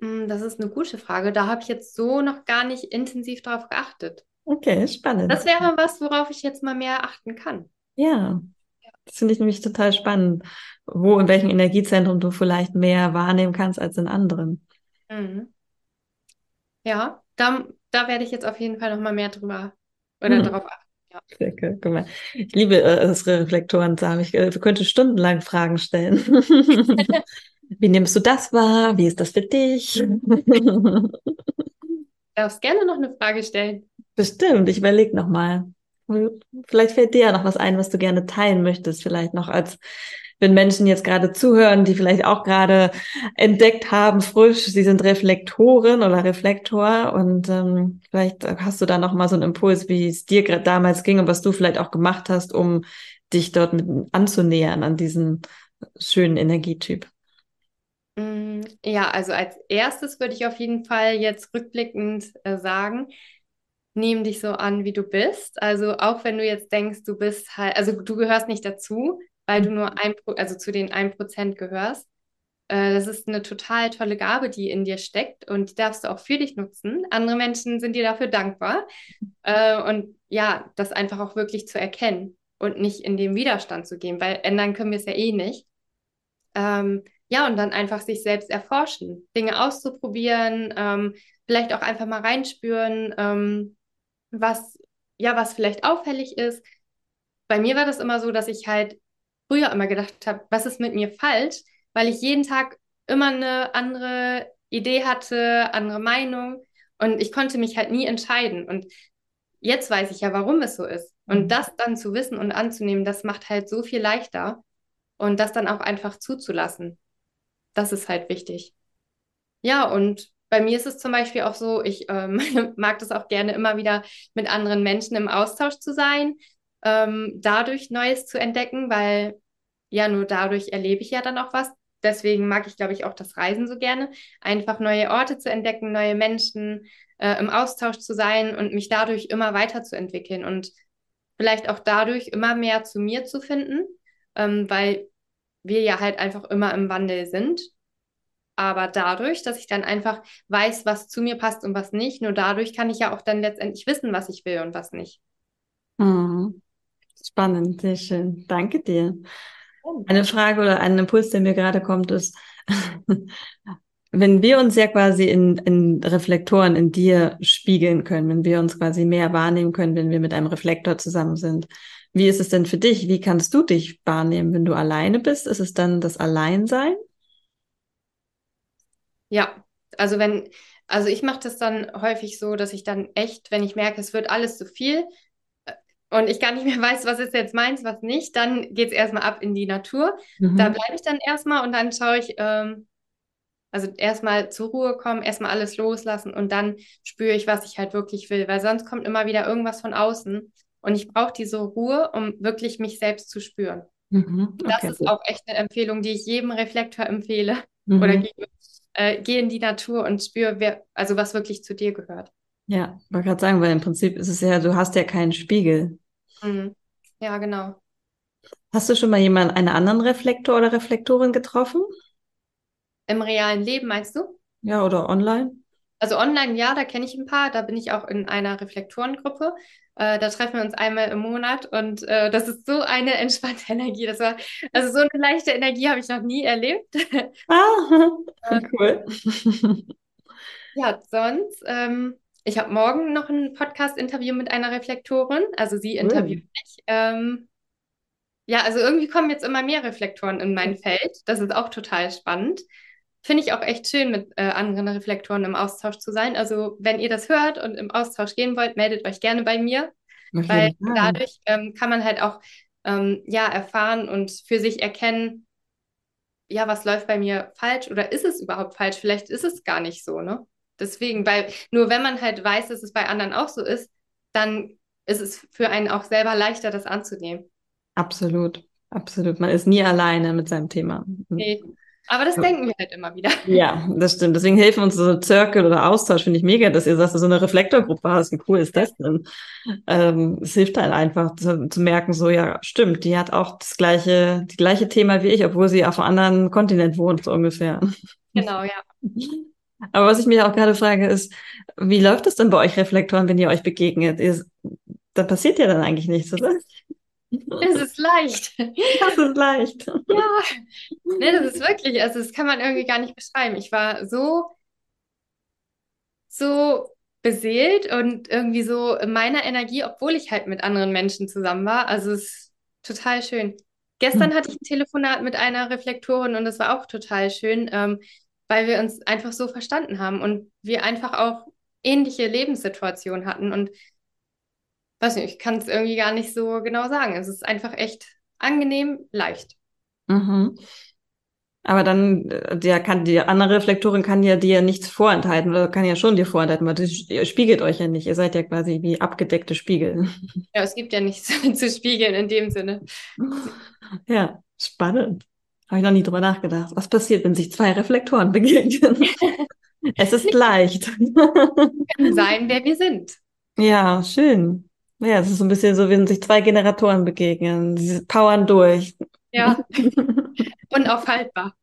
Hm, das ist eine gute Frage. Da habe ich jetzt so noch gar nicht intensiv darauf geachtet. Okay, spannend. Das wäre was, worauf ich jetzt mal mehr achten kann. Ja, das finde ich nämlich total spannend, wo in welchem Energiezentrum du vielleicht mehr wahrnehmen kannst als in anderen. Mhm. Ja, da, da werde ich jetzt auf jeden Fall noch mal mehr drüber oder hm. darauf achten. Ja. Sehr cool. Guck mal. Ich liebe äh, Reflektoren sagen. Ich äh, könnte stundenlang Fragen stellen. [LAUGHS] Wie nimmst du das wahr? Wie ist das für dich? Du darfst gerne noch eine Frage stellen. Bestimmt, ich überlege nochmal. Vielleicht fällt dir ja noch was ein, was du gerne teilen möchtest, vielleicht noch als wenn Menschen jetzt gerade zuhören, die vielleicht auch gerade entdeckt haben, frisch, sie sind Reflektorin oder Reflektor und ähm, vielleicht hast du da noch mal so einen Impuls, wie es dir gerade damals ging und was du vielleicht auch gemacht hast, um dich dort mit anzunähern an diesen schönen Energietyp. Mm, ja, also als erstes würde ich auf jeden Fall jetzt rückblickend äh, sagen, nehmen dich so an, wie du bist. Also auch wenn du jetzt denkst, du bist halt, also du gehörst nicht dazu, weil du nur ein, also zu den 1% gehörst. Äh, das ist eine total tolle Gabe, die in dir steckt und die darfst du auch für dich nutzen. Andere Menschen sind dir dafür dankbar. Äh, und ja, das einfach auch wirklich zu erkennen und nicht in den Widerstand zu gehen, weil ändern können wir es ja eh nicht. Ähm, ja, und dann einfach sich selbst erforschen, Dinge auszuprobieren, ähm, vielleicht auch einfach mal reinspüren, ähm, was, ja, was vielleicht auffällig ist. Bei mir war das immer so, dass ich halt früher immer gedacht habe, was ist mit mir falsch, weil ich jeden Tag immer eine andere Idee hatte, andere Meinung und ich konnte mich halt nie entscheiden. Und jetzt weiß ich ja, warum es so ist. Und mhm. das dann zu wissen und anzunehmen, das macht halt so viel leichter und das dann auch einfach zuzulassen. Das ist halt wichtig. Ja, und bei mir ist es zum Beispiel auch so, ich ähm, [LAUGHS] mag das auch gerne immer wieder mit anderen Menschen im Austausch zu sein, ähm, dadurch Neues zu entdecken, weil ja nur dadurch erlebe ich ja dann auch was. Deswegen mag ich, glaube ich, auch das Reisen so gerne, einfach neue Orte zu entdecken, neue Menschen, äh, im Austausch zu sein und mich dadurch immer weiterzuentwickeln und vielleicht auch dadurch immer mehr zu mir zu finden, ähm, weil wir ja halt einfach immer im Wandel sind aber dadurch, dass ich dann einfach weiß, was zu mir passt und was nicht, nur dadurch kann ich ja auch dann letztendlich wissen, was ich will und was nicht. Mhm. Spannend, sehr schön. Danke dir. Eine Frage oder ein Impuls, der mir gerade kommt, ist, [LAUGHS] wenn wir uns ja quasi in, in Reflektoren in dir spiegeln können, wenn wir uns quasi mehr wahrnehmen können, wenn wir mit einem Reflektor zusammen sind, wie ist es denn für dich? Wie kannst du dich wahrnehmen, wenn du alleine bist? Ist es dann das Alleinsein? Ja, also wenn, also ich mache das dann häufig so, dass ich dann echt, wenn ich merke, es wird alles zu viel äh, und ich gar nicht mehr [LAUGHS] weiß, was ist jetzt meins, was nicht, dann geht es erstmal ab in die Natur. Mhm. Da bleibe ich dann erstmal und dann schaue ich, ähm, also erstmal zur Ruhe kommen, erstmal alles loslassen und dann spüre ich, was ich halt wirklich will, weil sonst kommt immer wieder irgendwas von außen und ich brauche diese Ruhe, um wirklich mich selbst zu spüren. Mhm. Okay. Das ist auch echt eine Empfehlung, die ich jedem Reflektor [LAUGHS] empfehle mhm. oder gebe äh, geh in die Natur und spür, wer, also was wirklich zu dir gehört. Ja, wollte gerade sagen, weil im Prinzip ist es ja, du hast ja keinen Spiegel. Mhm. Ja, genau. Hast du schon mal jemanden, einen anderen Reflektor oder Reflektorin getroffen? Im realen Leben meinst du? Ja, oder online? Also online, ja, da kenne ich ein paar. Da bin ich auch in einer Reflektorengruppe. Äh, da treffen wir uns einmal im Monat und äh, das ist so eine entspannte [LAUGHS] Energie. Das war, also so eine leichte Energie habe ich noch nie erlebt. Ah, [LAUGHS] [LAUGHS] cool. ja, sonst, ähm, ich habe morgen noch ein Podcast-Interview mit einer Reflektorin. Also sie interviewt cool. mich. Ähm, ja, also irgendwie kommen jetzt immer mehr Reflektoren in mein Feld. Das ist auch total spannend finde ich auch echt schön, mit äh, anderen Reflektoren im Austausch zu sein. Also, wenn ihr das hört und im Austausch gehen wollt, meldet euch gerne bei mir, okay. weil dadurch ähm, kann man halt auch ähm, ja erfahren und für sich erkennen, ja, was läuft bei mir falsch oder ist es überhaupt falsch? Vielleicht ist es gar nicht so, ne? Deswegen, weil nur wenn man halt weiß, dass es bei anderen auch so ist, dann ist es für einen auch selber leichter, das anzunehmen. Absolut, absolut. Man ist nie alleine mit seinem Thema. Nee, aber das denken wir halt immer wieder. Ja, das stimmt. Deswegen helfen uns so Circle oder Austausch, finde ich mega, dass ihr sagt, so eine Reflektorgruppe hast. Wie cool ist das denn? Ähm, es hilft halt einfach zu, zu, merken, so, ja, stimmt, die hat auch das gleiche, die gleiche Thema wie ich, obwohl sie auf einem anderen Kontinent wohnt, so ungefähr. Genau, ja. Aber was ich mich auch gerade frage, ist, wie läuft es denn bei euch Reflektoren, wenn ihr euch begegnet? Ihr, da passiert ja dann eigentlich nichts, oder? Es ist leicht. [LAUGHS] Das ist leicht. Ja, nee, das ist wirklich, also das kann man irgendwie gar nicht beschreiben. Ich war so, so beseelt und irgendwie so in meiner Energie, obwohl ich halt mit anderen Menschen zusammen war. Also es ist total schön. Gestern hm. hatte ich ein Telefonat mit einer Reflektorin und das war auch total schön, ähm, weil wir uns einfach so verstanden haben und wir einfach auch ähnliche Lebenssituationen hatten und weiß nicht, ich kann es irgendwie gar nicht so genau sagen. Es ist einfach echt angenehm, leicht. Mhm. Aber dann, der kann, die andere Reflektorin kann ja dir nichts vorenthalten oder kann ja schon dir vorenthalten, weil ihr spiegelt euch ja nicht. Ihr seid ja quasi wie abgedeckte Spiegel. Ja, es gibt ja nichts [LAUGHS] zu spiegeln in dem Sinne. Ja, spannend. Habe ich noch nie drüber nachgedacht. Was passiert, wenn sich zwei Reflektoren [LAUGHS] begegnen? es ist leicht. Wir können sein, wer wir sind. Ja, schön. Ja, es ist so ein bisschen so, wenn sich zwei Generatoren begegnen. Sie powern durch. Ja. [LAUGHS] Unaufhaltbar.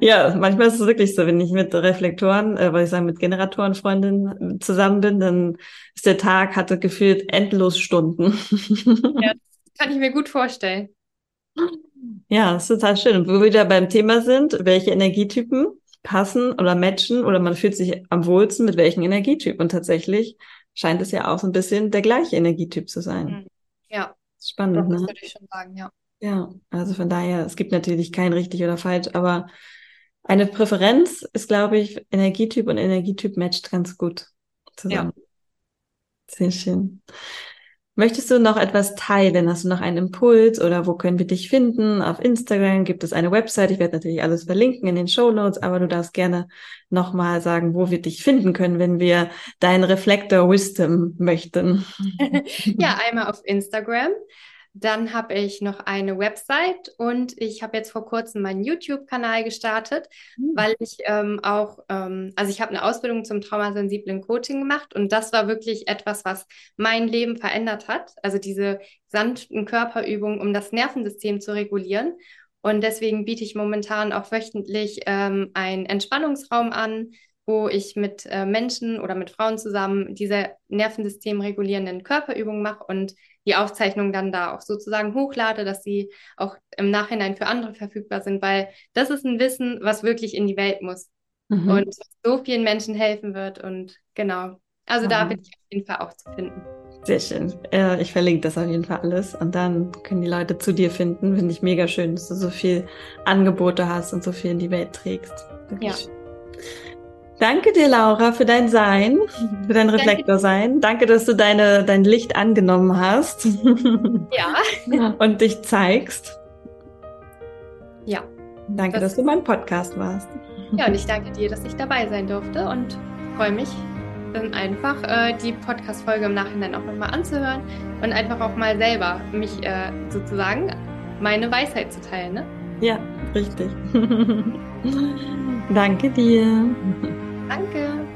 Ja, manchmal ist es wirklich so, wenn ich mit Reflektoren, äh, weil ich sagen, mit Generatorenfreundinnen zusammen bin, dann ist der Tag, hatte gefühlt endlos Stunden. [LAUGHS] Ja, das kann ich mir gut vorstellen. Ja, das ist total schön. Und wo wir wieder beim Thema sind, welche Energietypen passen oder matchen oder man fühlt sich am wohlsten mit welchen Energietypen. Und tatsächlich scheint es ja auch so ein bisschen der gleiche Energietyp zu sein. Mhm. Ja. Spannend, das ne? würde ich schon sagen, ja. Ja, also von daher, es gibt natürlich kein richtig oder falsch, aber Eine Präferenz ist, glaube ich, Energietyp und Energietyp matcht ganz gut zusammen. Ja. Sehr schön. Möchtest du noch etwas teilen? Hast du noch einen Impuls oder wo können wir dich finden? Auf Instagram gibt es eine Website. Ich werde natürlich alles verlinken in den Show Notes, aber du darfst gerne nochmal sagen, wo wir dich finden können, wenn wir deinen Reflektor Wisdom möchten. [LAUGHS] ja, einmal auf Instagram. Dann habe ich noch eine Website und ich habe jetzt vor kurzem meinen YouTube-Kanal gestartet, mhm. weil ich ähm, auch, ähm, also ich habe eine Ausbildung zum traumasensiblen Coaching gemacht und das war wirklich etwas, was mein Leben verändert hat. Also diese sanften Körperübungen, um das Nervensystem zu regulieren. Und deswegen biete ich momentan auch wöchentlich ähm, einen Entspannungsraum an, wo ich mit äh, Menschen oder mit Frauen zusammen diese Nervensystem regulierenden Körperübungen mache und die Aufzeichnung dann da auch sozusagen hochlade, dass sie auch im Nachhinein für andere verfügbar sind, weil das ist ein Wissen, was wirklich in die Welt muss mhm. und so vielen Menschen helfen wird. Und genau, also mhm. da bin ich auf jeden Fall auch zu finden. Sehr schön. Ich verlinke das auf jeden Fall alles und dann können die Leute zu dir finden. Finde ich mega schön, dass du so viel Angebote hast und so viel in die Welt trägst. Wirklich ja. Schön. Danke dir, Laura, für dein Sein, für dein Reflektor-Sein. Danke, dass du deine, dein Licht angenommen hast. [LAUGHS] Ja. Und dich zeigst. Ja. Danke, das dass du mein Podcast warst. Ja, und ich danke dir, dass ich dabei sein durfte und freue mich dann einfach, äh, die Podcast-Folge im Nachhinein auch nochmal anzuhören und einfach auch mal selber mich äh, sozusagen meine Weisheit zu teilen. Ne? Ja, richtig. [LAUGHS] danke dir. Danke.